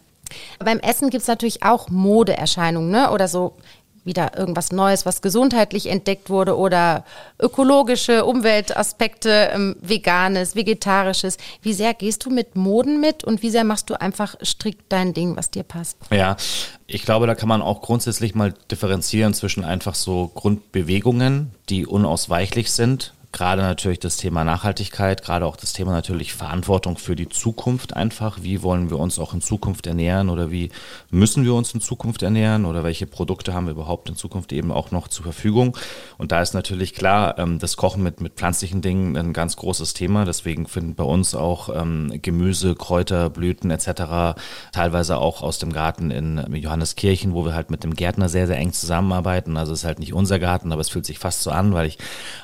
Beim Essen gibt es natürlich auch Modeerscheinungen, ne? Oder so wieder irgendwas Neues, was gesundheitlich entdeckt wurde oder ökologische Umweltaspekte, ähm, veganes, vegetarisches. Wie sehr gehst du mit Moden mit und wie sehr machst du einfach strikt dein Ding, was dir passt? Ja, ich glaube, da kann man auch grundsätzlich mal differenzieren zwischen einfach so Grundbewegungen, die unausweichlich sind, gerade natürlich das Thema Nachhaltigkeit, gerade auch das Thema natürlich Verantwortung für die Zukunft einfach. Wie wollen wir uns auch in Zukunft ernähren oder wie müssen wir uns in Zukunft ernähren oder welche Produkte haben wir überhaupt in Zukunft eben auch noch zur Verfügung? Und da ist natürlich klar, ähm, das Kochen mit, mit pflanzlichen Dingen ein ganz großes Thema. Deswegen finden bei uns auch ähm, Gemüse, Kräuter, Blüten etc. teilweise auch aus dem Garten in Johanneskirchen, wo wir halt mit dem Gärtner sehr, sehr eng zusammenarbeiten. Also es ist halt nicht unser Garten, aber es fühlt sich fast so an, weil ich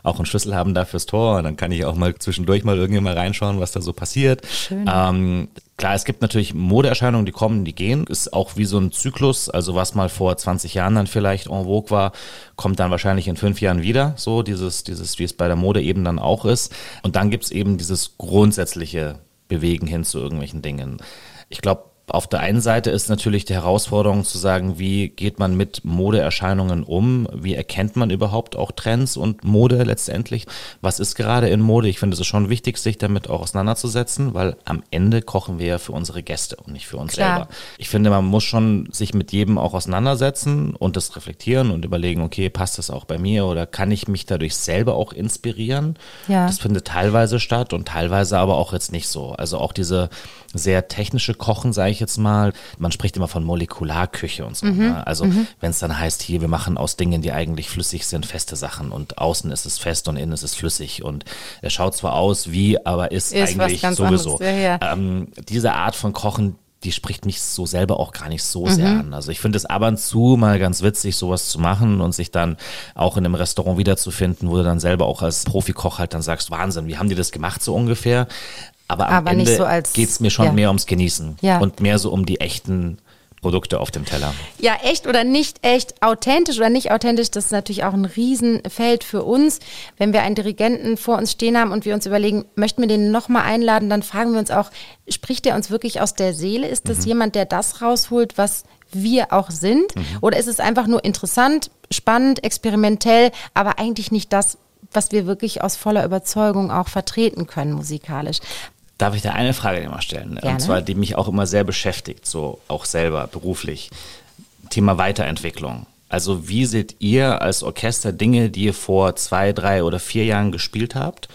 auch einen Schlüssel haben darf da fürs Tor und dann kann ich auch mal zwischendurch mal irgendwie mal reinschauen, was da so passiert. Ähm, klar, es gibt natürlich Modeerscheinungen, die kommen, die gehen. Ist auch wie so ein Zyklus. Also was mal vor 20 Jahren dann vielleicht en vogue war, kommt dann wahrscheinlich in fünf Jahren wieder. So dieses, dieses, wie es bei der Mode eben dann auch ist. Und dann gibt es eben dieses grundsätzliche Bewegen hin zu irgendwelchen Dingen. Ich glaube, auf der einen Seite ist natürlich die Herausforderung zu sagen, wie geht man mit Modeerscheinungen um? Wie erkennt man überhaupt auch Trends und Mode letztendlich? Was ist gerade in Mode? Ich finde es ist schon wichtig, sich damit auch auseinanderzusetzen, weil am Ende kochen wir ja für unsere Gäste und nicht für uns Klar. selber. Ich finde, man muss schon sich mit jedem auch auseinandersetzen und das reflektieren und überlegen, okay, passt das auch bei mir oder kann ich mich dadurch selber auch inspirieren? Ja. Das findet teilweise statt und teilweise aber auch jetzt nicht so. Also auch diese sehr technische Kochen, sage ich jetzt mal. Man spricht immer von Molekularküche und so. Mhm. Ne? Also mhm. wenn es dann heißt, hier, wir machen aus Dingen, die eigentlich flüssig sind, feste Sachen und außen ist es fest und innen ist es flüssig und er schaut zwar aus wie, aber ist, ist eigentlich sowieso. Ja, ja. Ähm, diese Art von Kochen, die spricht mich so selber auch gar nicht so mhm. sehr an. Also ich finde es ab und zu mal ganz witzig, sowas zu machen und sich dann auch in einem Restaurant wiederzufinden, wo du dann selber auch als Profikoch halt dann sagst, Wahnsinn, wie haben die das gemacht so ungefähr? Aber am Aber Ende so geht es mir schon ja. mehr ums Genießen ja. und mehr so um die echten Produkte auf dem Teller. Ja, echt oder nicht echt, authentisch oder nicht authentisch, das ist natürlich auch ein Riesenfeld für uns. Wenn wir einen Dirigenten vor uns stehen haben und wir uns überlegen, möchten wir den nochmal einladen, dann fragen wir uns auch, spricht der uns wirklich aus der Seele? Ist das mhm. jemand, der das rausholt, was wir auch sind? Mhm. Oder ist es einfach nur interessant, spannend, experimentell, aber eigentlich nicht das, was wir wirklich aus voller Überzeugung auch vertreten können musikalisch. Darf ich da eine Frage immer stellen? Gerne. Und zwar, die mich auch immer sehr beschäftigt, so auch selber beruflich. Thema Weiterentwicklung. Also wie seht ihr als Orchester Dinge, die ihr vor zwei, drei oder vier Jahren gespielt habt?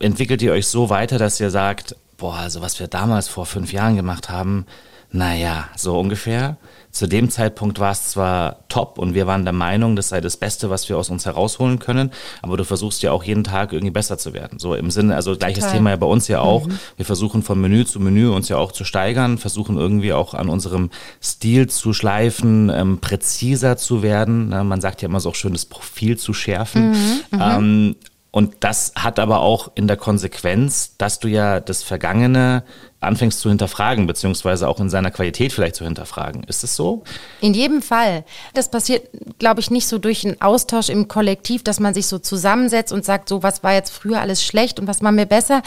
Entwickelt ihr euch so weiter, dass ihr sagt, boah, also was wir damals vor fünf Jahren gemacht haben, naja, so ungefähr. Zu dem Zeitpunkt war es zwar top und wir waren der Meinung, das sei das Beste, was wir aus uns herausholen können, aber du versuchst ja auch jeden Tag irgendwie besser zu werden. So im Sinne, also gleiches Total. Thema ja bei uns ja auch. Mhm. Wir versuchen von Menü zu Menü uns ja auch zu steigern, versuchen irgendwie auch an unserem Stil zu schleifen, ähm, präziser zu werden. Man sagt ja immer so auch schön, das Profil zu schärfen. Mhm. mhm. Ähm, und das hat aber auch in der Konsequenz, dass du ja das Vergangene anfängst zu hinterfragen, beziehungsweise auch in seiner Qualität vielleicht zu hinterfragen. Ist es so? In jedem Fall. Das passiert, glaube ich, nicht so durch einen Austausch im Kollektiv, dass man sich so zusammensetzt und sagt, so was war jetzt früher alles schlecht und was machen wir besser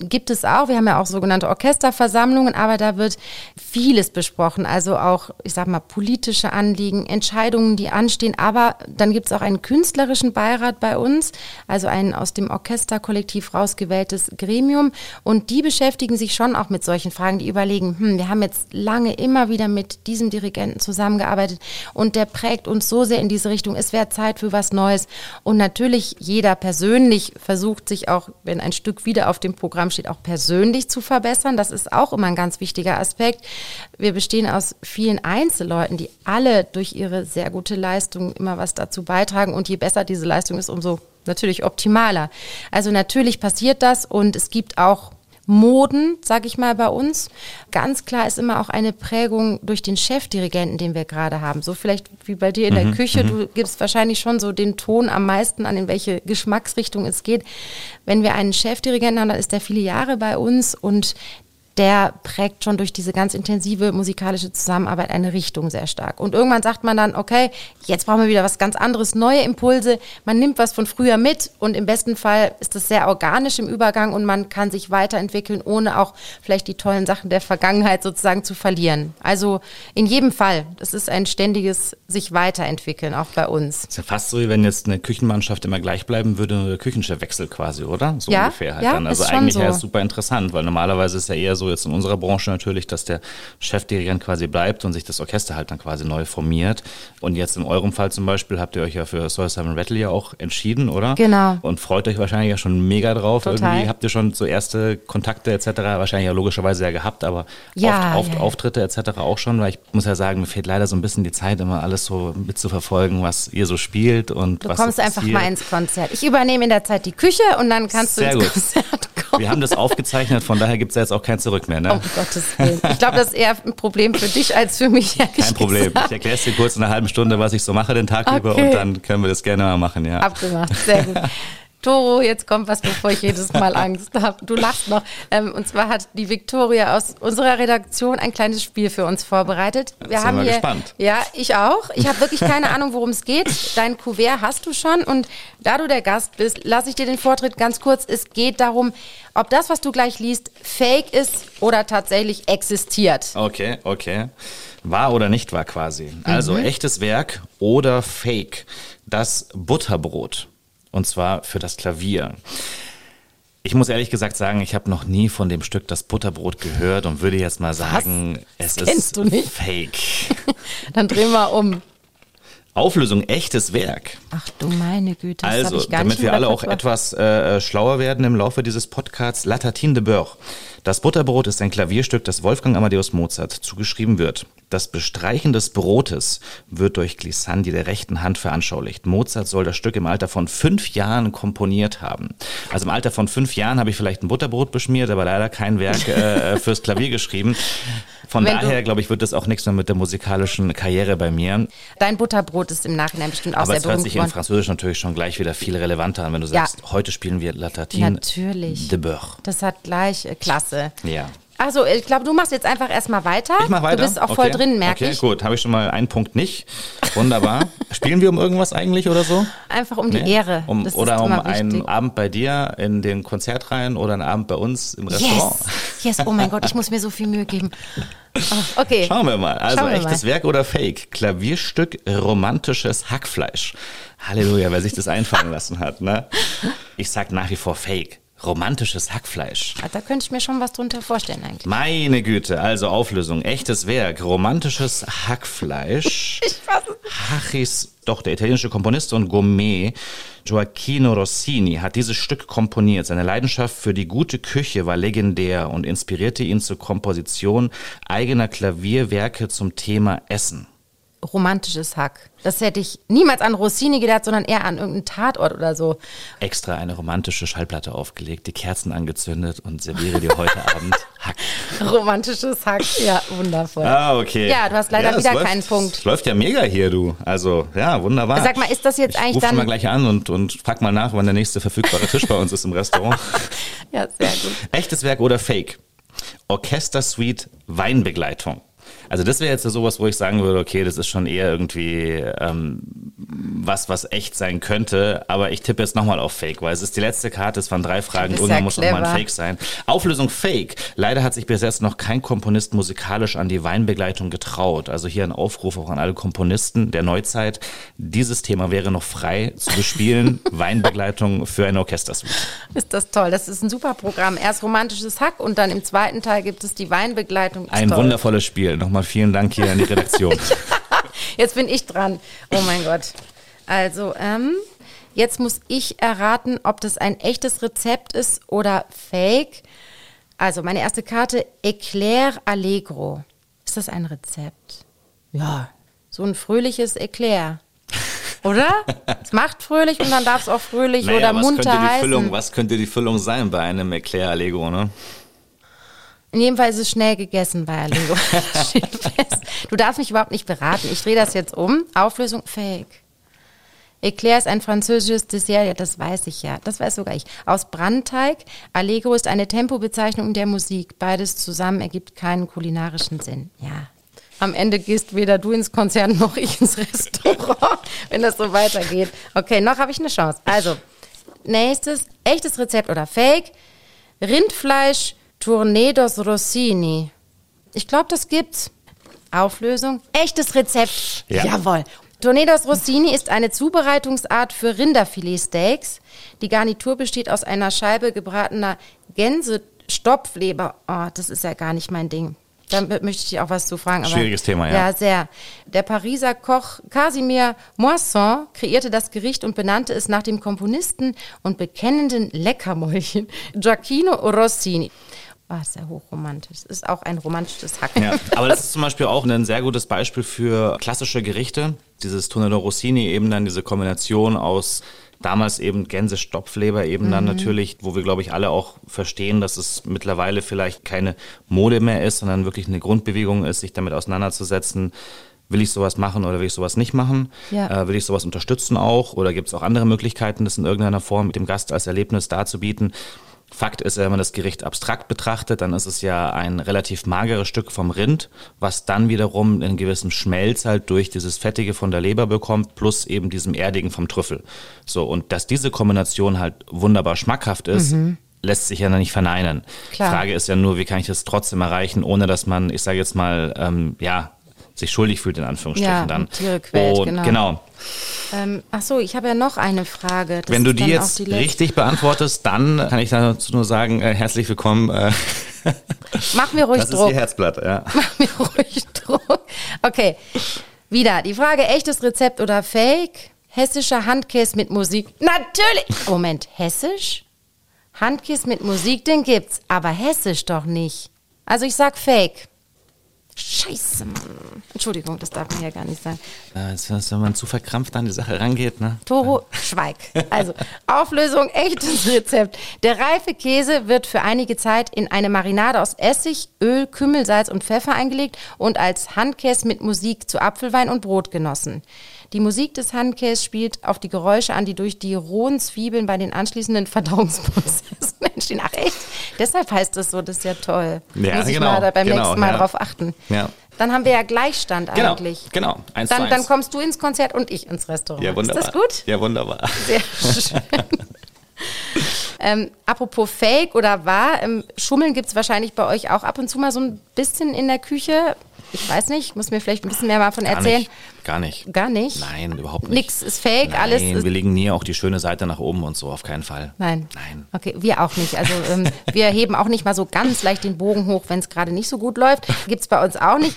gibt es auch. Wir haben ja auch sogenannte Orchesterversammlungen, aber da wird vieles besprochen. Also auch, ich sag mal, politische Anliegen, Entscheidungen, die anstehen. Aber dann gibt es auch einen künstlerischen Beirat bei uns, also ein aus dem Orchesterkollektiv rausgewähltes Gremium. Und die beschäftigen sich schon auch mit solchen Fragen, die überlegen, hm, wir haben jetzt lange immer wieder mit diesem Dirigenten zusammengearbeitet und der prägt uns so sehr in diese Richtung. Es wäre Zeit für was Neues. Und natürlich jeder persönlich versucht sich auch, wenn ein Stück wieder auf dem Programm steht, auch persönlich zu verbessern. Das ist auch immer ein ganz wichtiger Aspekt. Wir bestehen aus vielen Einzelleuten, die alle durch ihre sehr gute Leistung immer was dazu beitragen. Und je besser diese Leistung ist, umso natürlich optimaler. Also natürlich passiert das und es gibt auch Moden, sage ich mal, bei uns. Ganz klar ist immer auch eine Prägung durch den Chefdirigenten, den wir gerade haben. So vielleicht wie bei dir in der mhm, Küche. Mhm. Du gibst wahrscheinlich schon so den Ton am meisten an, in welche Geschmacksrichtung es geht. Wenn wir einen Chefdirigenten haben, dann ist der viele Jahre bei uns und der prägt schon durch diese ganz intensive musikalische Zusammenarbeit eine Richtung sehr stark. Und irgendwann sagt man dann, okay, jetzt brauchen wir wieder was ganz anderes, neue Impulse. Man nimmt was von früher mit und im besten Fall ist das sehr organisch im Übergang und man kann sich weiterentwickeln, ohne auch vielleicht die tollen Sachen der Vergangenheit sozusagen zu verlieren. Also in jedem Fall, das ist ein ständiges sich weiterentwickeln, auch bei uns. ist ja fast so, wie wenn jetzt eine Küchenmannschaft immer gleich bleiben würde, der Küchenchefwechsel quasi, oder? So ja, ungefähr halt ja, dann. Also eigentlich so. ja super interessant, weil normalerweise ist ja eher so jetzt in unserer Branche natürlich, dass der Chefdirigent quasi bleibt und sich das Orchester halt dann quasi neu formiert. Und jetzt in eurem Fall zum Beispiel habt ihr euch ja für Soul Simon Rattle ja auch entschieden, oder? Genau. Und freut euch wahrscheinlich ja schon mega drauf. Total. Irgendwie habt ihr schon so erste Kontakte etc. wahrscheinlich ja logischerweise ja gehabt, aber ja, oft, oft ja. Auftritte etc. auch schon, weil ich muss ja sagen, mir fehlt leider so ein bisschen die Zeit, immer alles so mitzuverfolgen, was ihr so spielt und du was kommst so einfach mal ins Konzert. Ich übernehme in der Zeit die Küche und dann kannst Sehr du ins gut. Konzert. [LAUGHS] Wir haben das aufgezeichnet, von daher gibt es jetzt auch kein Zurück mehr. Ne? Um Gottes Willen. Ich glaube, das ist eher ein Problem für dich als für mich. Kein Problem. Gesagt. Ich erkläre es dir kurz in einer halben Stunde, was ich so mache den Tag okay. über und dann können wir das gerne mal machen. Ja. Abgemacht, sehr gut. Toro, jetzt kommt was, bevor ich jedes Mal Angst habe. Du lachst noch. Ähm, und zwar hat die Victoria aus unserer Redaktion ein kleines Spiel für uns vorbereitet. Wir Jetzt haben wir hier, gespannt. Ja, ich auch. Ich habe wirklich keine Ahnung, worum es geht. Dein Kuvert hast du schon. Und da du der Gast bist, lasse ich dir den Vortritt ganz kurz. Es geht darum, ob das, was du gleich liest, fake ist oder tatsächlich existiert. Okay, okay. War oder nicht war quasi. Also mhm. echtes Werk oder Fake. Das Butterbrot und zwar für das Klavier. Ich muss ehrlich gesagt sagen, ich habe noch nie von dem Stück das Butterbrot gehört und würde jetzt mal sagen, Was? es ist fake. [LAUGHS] Dann drehen wir um. Auflösung echtes Werk. Ach du meine Güte. Das also, damit wir alle auch etwas äh, schlauer werden im Laufe dieses Podcasts, La Tartine de Beurre. Das Butterbrot ist ein Klavierstück, das Wolfgang Amadeus Mozart zugeschrieben wird. Das Bestreichen des Brotes wird durch Glissandi der rechten Hand veranschaulicht. Mozart soll das Stück im Alter von fünf Jahren komponiert haben. Also im Alter von fünf Jahren habe ich vielleicht ein Butterbrot beschmiert, aber leider kein Werk äh, fürs Klavier geschrieben. Von Wenn daher, glaube ich, wird das auch nichts mehr mit der musikalischen Karriere bei mir. Dein Butterbrot ist im Nachhinein bestimmt auch Aber sehr es hört sich in Französisch natürlich schon gleich wieder viel relevanter an, wenn du sagst, ja. heute spielen wir La Tartine natürlich. de Beurre. Das hat gleich äh, Klasse. Ja. Also, ich glaube, du machst jetzt einfach erstmal weiter. Ich mach weiter. Du bist auch voll drin, merke okay, ich. gut. Habe ich schon mal einen Punkt nicht. Wunderbar. [LAUGHS] Spielen wir um irgendwas eigentlich oder so? Einfach um nee. die Ehre. Um, oder um einen Abend bei dir in den Konzertreihen oder einen Abend bei uns im Restaurant. Yes, yes. oh mein Gott, ich muss mir so viel Mühe geben. Oh, okay. Schauen wir mal. Also, wir echtes mal. Werk oder Fake? Klavierstück romantisches Hackfleisch. Halleluja, wer sich das einfallen lassen hat. Ne? Ich sag nach wie vor Fake Romantisches Hackfleisch. Ah, Da könnte ich mir schon was drunter vorstellen eigentlich. Meine Güte, also Auflösung, echtes Werk, romantisches Hackfleisch. [LAUGHS] Ich weiß es Hachis, doch, der italienische Komponist und Gourmet Gioacchino Rossini hat dieses Stück komponiert. Seine Leidenschaft für die gute Küche war legendär und inspirierte ihn zur Komposition eigener Klavierwerke zum Thema Essen. Romantisches Hack. Das hätte ich niemals an Rossini gedacht, sondern eher an irgendeinen Tatort oder so. Extra eine romantische Schallplatte aufgelegt, die Kerzen angezündet und serviere dir heute [LAUGHS] Abend Hack. Romantisches Hack. Ja, wundervoll. Ah, okay. Ja, du hast leider es wieder läuft, keinen Punkt. Es läuft ja mega hier, du. Also, ja, wunderbar. Sag mal, ist das jetzt ich eigentlich dann- mal gleich an und, und frag mal nach, wann der nächste verfügbare Tisch bei uns ist im Restaurant. [LAUGHS] Ja, sehr gut. Echtes Werk oder Fake? Orchestersuite Weinbegleitung. Also das wäre jetzt so sowas, wo ich sagen würde, okay, das ist schon eher irgendwie ähm, was, was echt sein könnte. Aber ich tippe jetzt nochmal auf Fake, weil es ist die letzte Karte, es waren drei Fragen, irgendwann ja muss auch mal ein. Fake sein. Auflösung Fake. Leider hat sich bis jetzt noch kein Komponist musikalisch an die Weinbegleitung getraut. Also hier ein Aufruf auch an alle Komponisten der Neuzeit. Dieses Thema wäre noch frei zu bespielen. [LAUGHS] Weinbegleitung für eine Orchestersuite. Ist das toll. Das ist ein super Programm. Erst romantisches Hack und dann im zweiten Teil gibt es die Weinbegleitung. Ist Ein toll. wundervolles Spiel. Nochmal vielen Dank hier an die Redaktion. [LAUGHS] Jetzt bin ich dran. Oh mein Gott. Also, ähm, jetzt muss ich erraten, ob das ein echtes Rezept ist oder fake. Also, meine erste Karte, Eclair Allegro. Ist das ein Rezept? Ja, so ein fröhliches Eclair. Oder? [LAUGHS] es macht fröhlich und dann darf es auch fröhlich oder was munter könnte die heißen. Füllung, was könnte die Füllung sein bei einem Eclair Allegro, ne? In jedem Fall ist es schnell gegessen bei fest. [LAUGHS] du darfst mich überhaupt nicht beraten. Ich drehe das jetzt um. Auflösung fake. Eclair ist ein französisches Dessert, ja, das weiß ich ja. Das weiß sogar ich. Aus Brandteig. Allegro ist eine Tempobezeichnung der Musik. Beides zusammen ergibt keinen kulinarischen Sinn. Ja. Am Ende gehst weder du ins Konzert noch ich ins Restaurant, wenn das so weitergeht. Okay, noch habe ich eine Chance. Also, nächstes, echtes Rezept oder Fake. Rindfleisch Tournedos Rossini. Ich glaube, das gibt's. Auflösung. Echtes Rezept. Ja. Jawohl. Tornados Rossini ist eine Zubereitungsart für Rinderfiletsteaks. Die Garnitur besteht aus einer Scheibe gebratener Gänsestopfleber. Oh, das ist ja gar nicht mein Ding. Da möchte ich dich auch was zu fragen. Schwieriges Thema, ja. Ja, sehr. Der Pariser Koch Casimir Moisson kreierte das Gericht und benannte es nach dem Komponisten und bekennenden Leckermäulchen Gioacchino Rossini. Oh, ist ja hochromantisch. Ist auch ein romantisches Hack. Ja, aber das ist zum Beispiel auch ein sehr gutes Beispiel für klassische Gerichte. Dieses Tonello Rossini eben dann diese Kombination aus damals eben Gänsestopfleber eben dann natürlich, wo wir glaube ich alle auch verstehen, dass es mittlerweile vielleicht keine Mode mehr ist, sondern wirklich eine Grundbewegung ist, sich damit auseinanderzusetzen. Will ich sowas machen oder will ich sowas nicht machen? Ja. Äh, will ich sowas unterstützen auch? Oder gibt es auch andere Möglichkeiten, das in irgendeiner Form mit dem Gast als Erlebnis darzubieten? Fakt ist, wenn man das Gericht abstrakt betrachtet, dann ist es ja ein relativ mageres Stück vom Rind, was dann wiederum einen gewissen Schmelz halt durch dieses Fettige von der Leber bekommt, plus eben diesem Erdigen vom Trüffel. So, und dass diese Kombination halt wunderbar schmackhaft ist, lässt sich ja noch nicht verneinen. Klar. Frage ist ja nur, wie kann ich das trotzdem erreichen, ohne dass man, ich sage jetzt mal, ähm, ja, sich schuldig fühlt in Anführungsstrichen Ja, dann. Tiere quält, und, genau. genau. Ähm, ach so, ich habe ja noch eine Frage. Das Wenn du ist die jetzt die richtig beantwortest, dann kann ich dazu nur sagen, äh, herzlich willkommen. Äh, Mach mir ruhig das ist Druck. ihr Herzblatt, ja. [LAUGHS] Mach mir ruhig Druck. Okay, wieder die Frage, echtes Rezept oder Fake? Hessischer Handkäse mit Musik. Natürlich! Moment, hessisch? Handkäse mit Musik, den gibt's, aber hessisch doch nicht. Also ich sag Fake. Scheiße, Mann. Entschuldigung, das darf man ja gar nicht sagen. Äh, das ist, wenn man zu verkrampft an die Sache rangeht, ne? Toro, schweig. Also, Auflösung, echtes Rezept. Der reife Käse wird für einige Zeit in eine Marinade aus Essig, Öl, Kümmelsalz und Pfeffer eingelegt und als Handkäse mit Musik zu Apfelwein und Brot genossen. Die Musik des Handkäses spielt auf die Geräusche an, die durch die rohen Zwiebeln bei den anschließenden Verdauungsprozessen [LAUGHS] entstehen. Ach echt? Deshalb heißt das so, das ist ja toll. Ja, Muss ich genau, mal da beim genau, nächsten Mal ja. drauf achten. Ja. Dann haben wir ja Gleichstand Genau, eigentlich. genau. Eins zu Dann, eins. dann kommst du ins Konzert und ich ins Restaurant. Ja, wunderbar. Ist das gut? Ja, wunderbar. Sehr schön. [LAUGHS] Ähm, apropos Fake oder wahr, ähm, Schummeln gibt es wahrscheinlich bei euch auch ab und zu mal so ein bisschen in der Küche. Ich weiß nicht, muss mir vielleicht ein bisschen mehr mal von Gar erzählen. nicht. Gar nicht. Gar nicht? Nein, überhaupt nicht. Nix ist fake, Nein, alles ist wir legen nie auch die schöne Seite nach oben und so, auf keinen Fall. Nein. Nein. Okay, wir auch nicht. Also ähm, wir heben auch nicht mal so ganz leicht den Bogen hoch, wenn es gerade nicht so gut läuft. Gibt es bei uns auch nicht.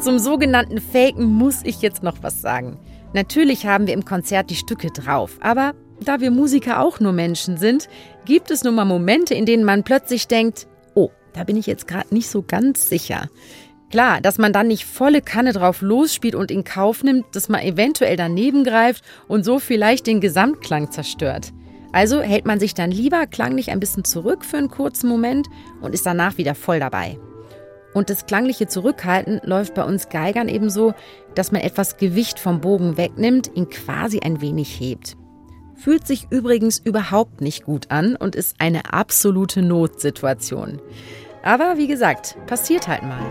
Zum sogenannten Faken muss ich jetzt noch was sagen. Natürlich haben wir im Konzert die Stücke drauf, aber da wir Musiker auch nur Menschen sind, gibt es nun mal Momente, in denen man plötzlich denkt, oh, da bin ich jetzt gerade nicht so ganz sicher. Klar, dass man dann nicht volle Kanne drauf losspielt und in Kauf nimmt, dass man eventuell daneben greift und so vielleicht den Gesamtklang zerstört. Also hält man sich dann lieber klanglich ein bisschen zurück für einen kurzen Moment und ist danach wieder voll dabei. Und das klangliche Zurückhalten läuft bei uns Geigern eben so, dass man etwas Gewicht vom Bogen wegnimmt, ihn quasi ein wenig hebt. Fühlt sich übrigens überhaupt nicht gut an und ist eine absolute Notsituation. Aber wie gesagt, passiert halt mal.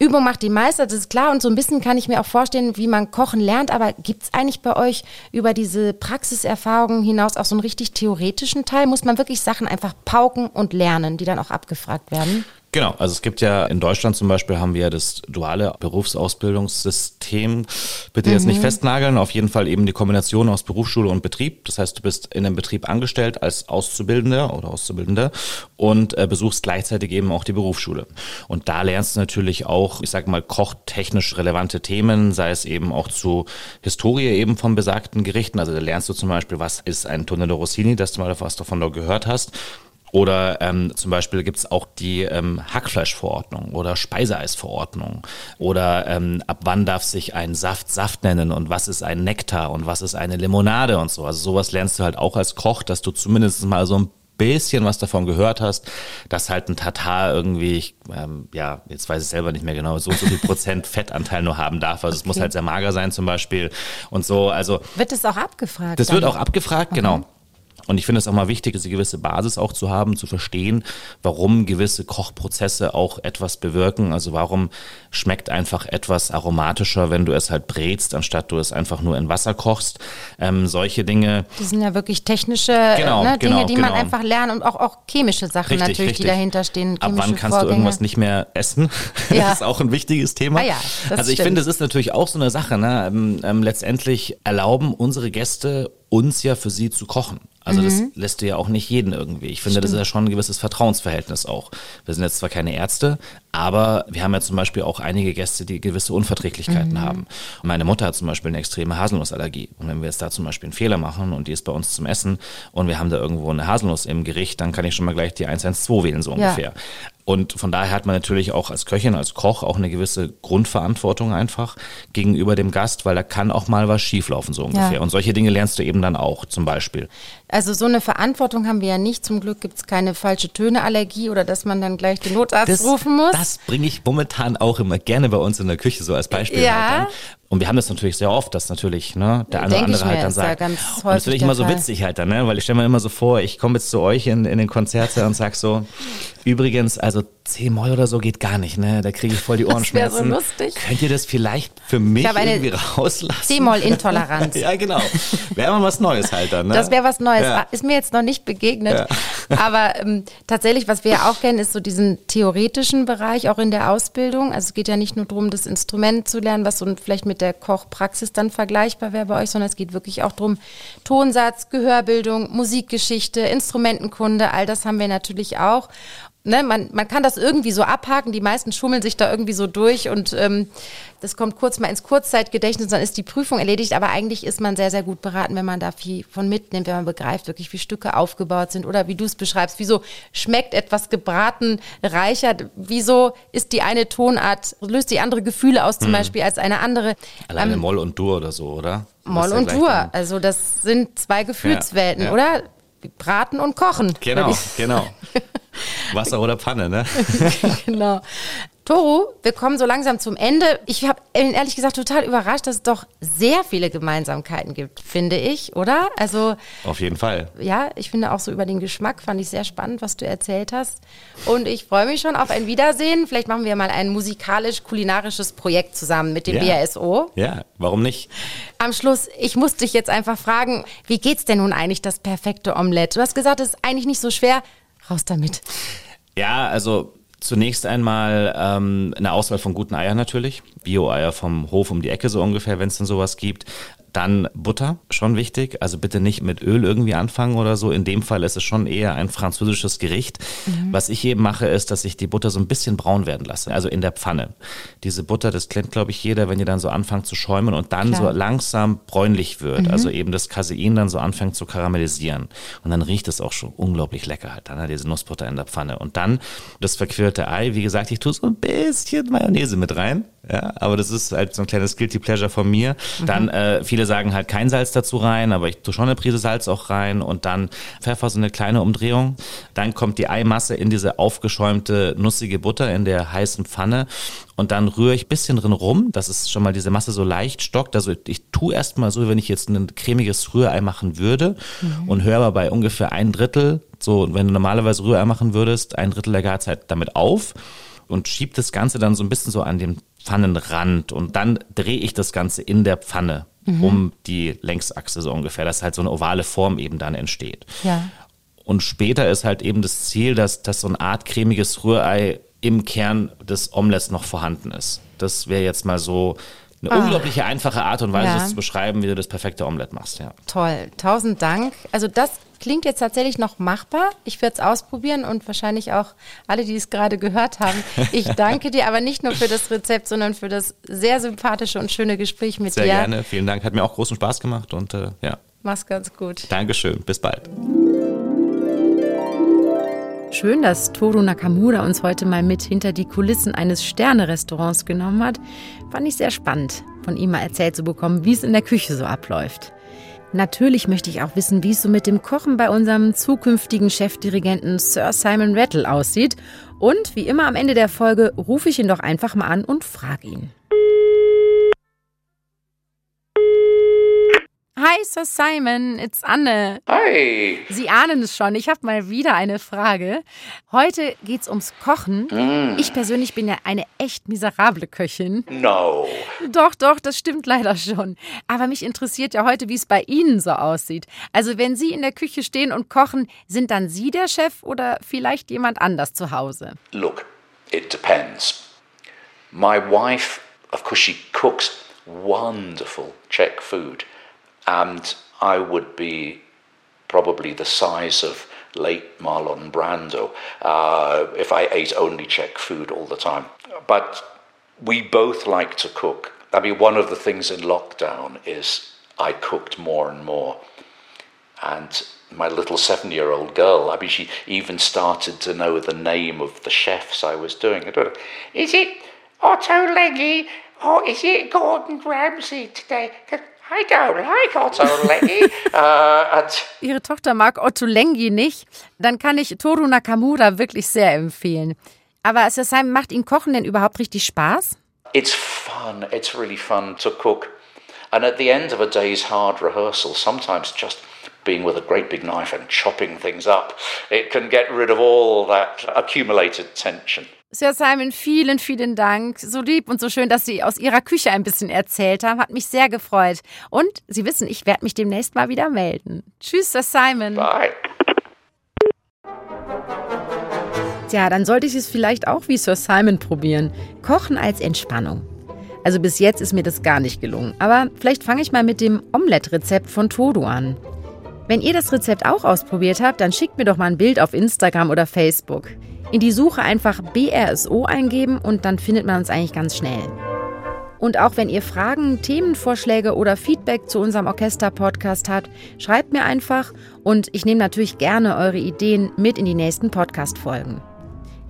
Übung macht die Meister, das ist klar. Und so ein bisschen kann ich mir auch vorstellen, wie man kochen lernt. Aber gibt es eigentlich bei euch über diese Praxiserfahrungen hinaus auch so einen richtig theoretischen Teil? Muss man wirklich Sachen einfach pauken und lernen, die dann auch abgefragt werden? Genau, also es gibt ja in Deutschland zum Beispiel haben wir ja das duale Berufsausbildungssystem. Bitte jetzt nicht festnageln, auf jeden Fall eben die Kombination aus Berufsschule und Betrieb. Das heißt, du bist in einem Betrieb angestellt als Auszubildender oder Auszubildende und äh, besuchst gleichzeitig eben auch die Berufsschule. Und da lernst du natürlich auch, ich sag mal, kochtechnisch relevante Themen, sei es eben auch zu Historie eben von besagten Gerichten. Also da lernst du zum Beispiel, was ist ein Tonello Rossini, dass du mal was davon da gehört hast. Oder ähm, zum Beispiel gibt's auch die ähm, Hackfleischverordnung oder Speiseeisverordnung. Oder ähm, ab wann darf sich ein Saft Saft nennen und was ist ein Nektar und was ist eine Limonade und so. Also sowas lernst du halt auch als Koch, dass du zumindest mal so ein bisschen was davon gehört hast, dass halt ein Tatar irgendwie, ich, ähm, ja, jetzt weiß ich selber nicht mehr genau, so so viel Prozent [LAUGHS] Fettanteil nur haben darf. Also es muss halt sehr mager sein zum Beispiel und so. Also Wird es auch abgefragt? das dann? wird auch abgefragt, genau. Und ich finde es auch mal wichtig, diese gewisse Basis auch zu haben, zu verstehen, warum gewisse Kochprozesse auch etwas bewirken. Also warum schmeckt einfach etwas aromatischer, wenn du es halt brätst, anstatt du es einfach nur in Wasser kochst. Ähm, solche Dinge. Das sind ja wirklich technische Genau, ne, Dinge, genau, die man genau. einfach lernt und auch, auch chemische Sachen Richtig, natürlich, richtig. die dahinter stehen. Ab wann kannst Vorgänge. du irgendwas nicht mehr essen? [LAUGHS] Ja. Das ist auch ein wichtiges Thema. Ah ja, also ich stimmt. finde, es ist natürlich auch so eine Sache. Ne? Ähm, ähm, letztendlich erlauben unsere Gäste uns ja für sie zu kochen. Also das Mhm. lässt du ja auch nicht jeden irgendwie. Ich finde, das ist ja schon ein gewisses Vertrauensverhältnis auch. Wir sind jetzt zwar keine Ärzte, aber wir haben ja zum Beispiel auch einige Gäste, die gewisse Unverträglichkeiten Mhm. haben. Und meine Mutter hat zum Beispiel eine extreme Haselnussallergie. Und wenn wir jetzt da zum Beispiel einen Fehler machen und die ist bei uns zum Essen und wir haben da irgendwo eine Haselnuss im Gericht, dann kann ich schon mal gleich die 112 wählen, so Ja. Und von daher hat man natürlich auch als Köchin, als Koch auch eine gewisse Grundverantwortung einfach gegenüber dem Gast, weil da kann auch mal was schieflaufen, so ungefähr. Und solche Dinge lernst du eben dann auch, zum Beispiel. Also so eine Verantwortung haben wir ja nicht. Zum Glück gibt es keine falsche Töne-Allergie oder dass man dann gleich den Notarzt rufen muss. Das bringe ich momentan auch immer gerne bei uns in der Küche so als Beispiel. Ja. Halt. Und wir haben das natürlich sehr oft, dass natürlich ne, der eine oder andere halt dann ist ja sagt, ganz und das häufig finde ich immer so witzig halt dann, ne? weil ich stelle mir immer so vor, ich komme jetzt zu euch in, in den Konzerte und sag so, übrigens, also C-Moll oder so geht gar nicht, ne? da kriege ich voll die [LAUGHS] wär so Ohrenschmerzen. lustig. Könnt ihr das vielleicht für mich irgendwie rauslassen? C-Moll-Intoleranz. [LAUGHS] ja, genau. Wäre mal was Neues halt dann. Ne? Das wäre was Neues. Ja. Ist mir jetzt noch nicht begegnet. [LAUGHS] Aber ähm, tatsächlich, was wir ja auch kennen, ist so diesen theoretischen Bereich, auch in der Ausbildung. Also es geht ja nicht nur darum, das Instrument zu lernen, was so vielleicht mit der Kochpraxis dann vergleichbar wäre bei euch, sondern es geht wirklich auch darum, Tonsatz, Gehörbildung, Musikgeschichte, Instrumentenkunde, all das haben wir natürlich auch. Ne, man, man kann das irgendwie so abhaken, die meisten schummeln sich da irgendwie so durch und ähm, das kommt kurz mal ins Kurzzeitgedächtnis, dann ist die Prüfung erledigt, aber eigentlich ist man sehr, sehr gut beraten, wenn man da viel von mitnimmt, wenn man begreift wirklich, wie Stücke aufgebaut sind oder wie du es beschreibst, wieso schmeckt etwas gebraten reicher, wieso ist die eine Tonart, löst die andere Gefühle aus zum Beispiel als eine andere. Alleine Ähm, Moll und Dur oder so, oder? Moll ja und Dur, dann- also das sind zwei Gefühlswelten, ja. oder? Braten und Kochen. Genau, genau. [LAUGHS] [LAUGHS] Wasser oder Pfanne, ne? [LAUGHS] genau. Toru, wir kommen so langsam zum Ende. Ich habe ehrlich gesagt total überrascht, dass es doch sehr viele Gemeinsamkeiten gibt, finde ich, oder? Also auf jeden Fall. Ja, ich finde auch so über den Geschmack fand ich sehr spannend, was du erzählt hast. Und ich freue mich schon auf ein Wiedersehen. Vielleicht machen wir mal ein musikalisch-kulinarisches Projekt zusammen mit dem ja. BASO. Ja, warum nicht? Am Schluss, ich muss dich jetzt einfach fragen, wie geht's denn nun eigentlich das perfekte Omelette? Du hast gesagt, es ist eigentlich nicht so schwer. Raus damit. Ja, also Zunächst einmal ähm, eine Auswahl von guten Eiern natürlich. Bio-Eier vom Hof um die Ecke so ungefähr, wenn es denn sowas gibt. Dann Butter, schon wichtig. Also bitte nicht mit Öl irgendwie anfangen oder so. In dem Fall ist es schon eher ein französisches Gericht. Mhm. Was ich eben mache, ist, dass ich die Butter so ein bisschen braun werden lasse. Also in der Pfanne. Diese Butter, das kennt, glaube ich, jeder, wenn die dann so anfangen zu schäumen und dann Klar. so langsam bräunlich wird. Mhm. Also eben das Casein dann so anfängt zu karamellisieren. Und dann riecht es auch schon unglaublich lecker halt. Dann diese Nussbutter in der Pfanne. Und dann das verquirlte Ei. Wie gesagt, ich tue so ein bisschen Mayonnaise mit rein. Ja, aber das ist halt so ein kleines Guilty Pleasure von mir. Mhm. Dann äh, viele sagen halt kein Salz dazu rein, aber ich tue schon eine Prise Salz auch rein und dann Pfeffer, so eine kleine Umdrehung. Dann kommt die Eimasse in diese aufgeschäumte, nussige Butter in der heißen Pfanne und dann rühre ich bisschen drin rum, dass es schon mal diese Masse so leicht stockt. Also ich tue erstmal so, wenn ich jetzt ein cremiges Rührei machen würde mhm. und höre aber bei ungefähr ein Drittel, so wenn du normalerweise Rührei machen würdest, ein Drittel der Garzeit damit auf und schiebe das Ganze dann so ein bisschen so an den Pfannenrand und dann drehe ich das Ganze in der Pfanne mhm. um die Längsachse so ungefähr, dass halt so eine ovale Form eben dann entsteht. Ja. Und später ist halt eben das Ziel, dass, dass so eine Art cremiges Rührei im Kern des Omelettes noch vorhanden ist. Das wäre jetzt mal so eine ah. unglaubliche einfache Art und Weise, ja. das zu beschreiben, wie du das perfekte Omelette machst. Ja. Toll, tausend Dank. Also das klingt jetzt tatsächlich noch machbar. Ich werde es ausprobieren und wahrscheinlich auch alle, die es gerade gehört haben. Ich [LAUGHS] danke dir aber nicht nur für das Rezept, sondern für das sehr sympathische und schöne Gespräch mit sehr dir. Sehr gerne, vielen Dank. Hat mir auch großen Spaß gemacht und äh, ja. Mach's ganz gut. Dankeschön, bis bald. Schön, dass Toru Nakamura uns heute mal mit hinter die Kulissen eines Sterne-Restaurants genommen hat. Fand ich sehr spannend, von ihm mal erzählt zu bekommen, wie es in der Küche so abläuft. Natürlich möchte ich auch wissen, wie es so mit dem Kochen bei unserem zukünftigen Chefdirigenten Sir Simon Rattle aussieht. Und wie immer am Ende der Folge rufe ich ihn doch einfach mal an und frage ihn. Hi, Sir Simon, it's Anne. Hi. Sie ahnen es schon, ich habe mal wieder eine Frage. Heute geht's ums Kochen. Mm. Ich persönlich bin ja eine echt miserable Köchin. No. Doch, doch, das stimmt leider schon. Aber mich interessiert ja heute, wie es bei Ihnen so aussieht. Also, wenn Sie in der Küche stehen und kochen, sind dann Sie der Chef oder vielleicht jemand anders zu Hause? Look, it depends. My wife, of course, she cooks wonderful Czech food. And I would be probably the size of late Marlon Brando uh, if I ate only Czech food all the time. But we both like to cook. I mean, one of the things in lockdown is I cooked more and more. And my little seven year old girl, I mean, she even started to know the name of the chefs I was doing. Is it Otto Leggy or is it Gordon Ramsay today? I don't like Ottolenghi. uh, Ihre Tochter mag Ottolenghi nicht. Dann kann ich Toru Nakamura wirklich sehr empfehlen. Aber Simon, macht Ihnen Kochen denn überhaupt richtig Spaß? It's fun. It's really fun to cook. And at the end of a day's hard rehearsal, sometimes just being with a great big knife and chopping things up, it can get rid of all that accumulated tension. Sir Simon, vielen, vielen Dank. So lieb und so schön, dass Sie aus Ihrer Küche ein bisschen erzählt haben. Hat mich sehr gefreut. Und Sie wissen, ich werde mich demnächst mal wieder melden. Tschüss, Sir Simon. Bye. Tja, dann sollte ich es vielleicht auch wie Sir Simon probieren. Kochen als Entspannung. Also bis jetzt ist mir das gar nicht gelungen. Aber vielleicht fange ich mal mit dem Omelette-Rezept von Todo an. Wenn ihr das Rezept auch ausprobiert habt, dann schickt mir doch mal ein Bild auf Instagram oder Facebook. In die Suche einfach BRSO eingeben und dann findet man uns eigentlich ganz schnell. Und auch wenn ihr Fragen, Themenvorschläge oder Feedback zu unserem Orchester-Podcast habt, schreibt mir einfach und ich nehme natürlich gerne eure Ideen mit in die nächsten Podcast-Folgen.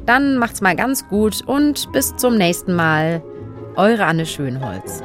Dann macht's mal ganz gut und bis zum nächsten Mal. Eure Anne Schönholz.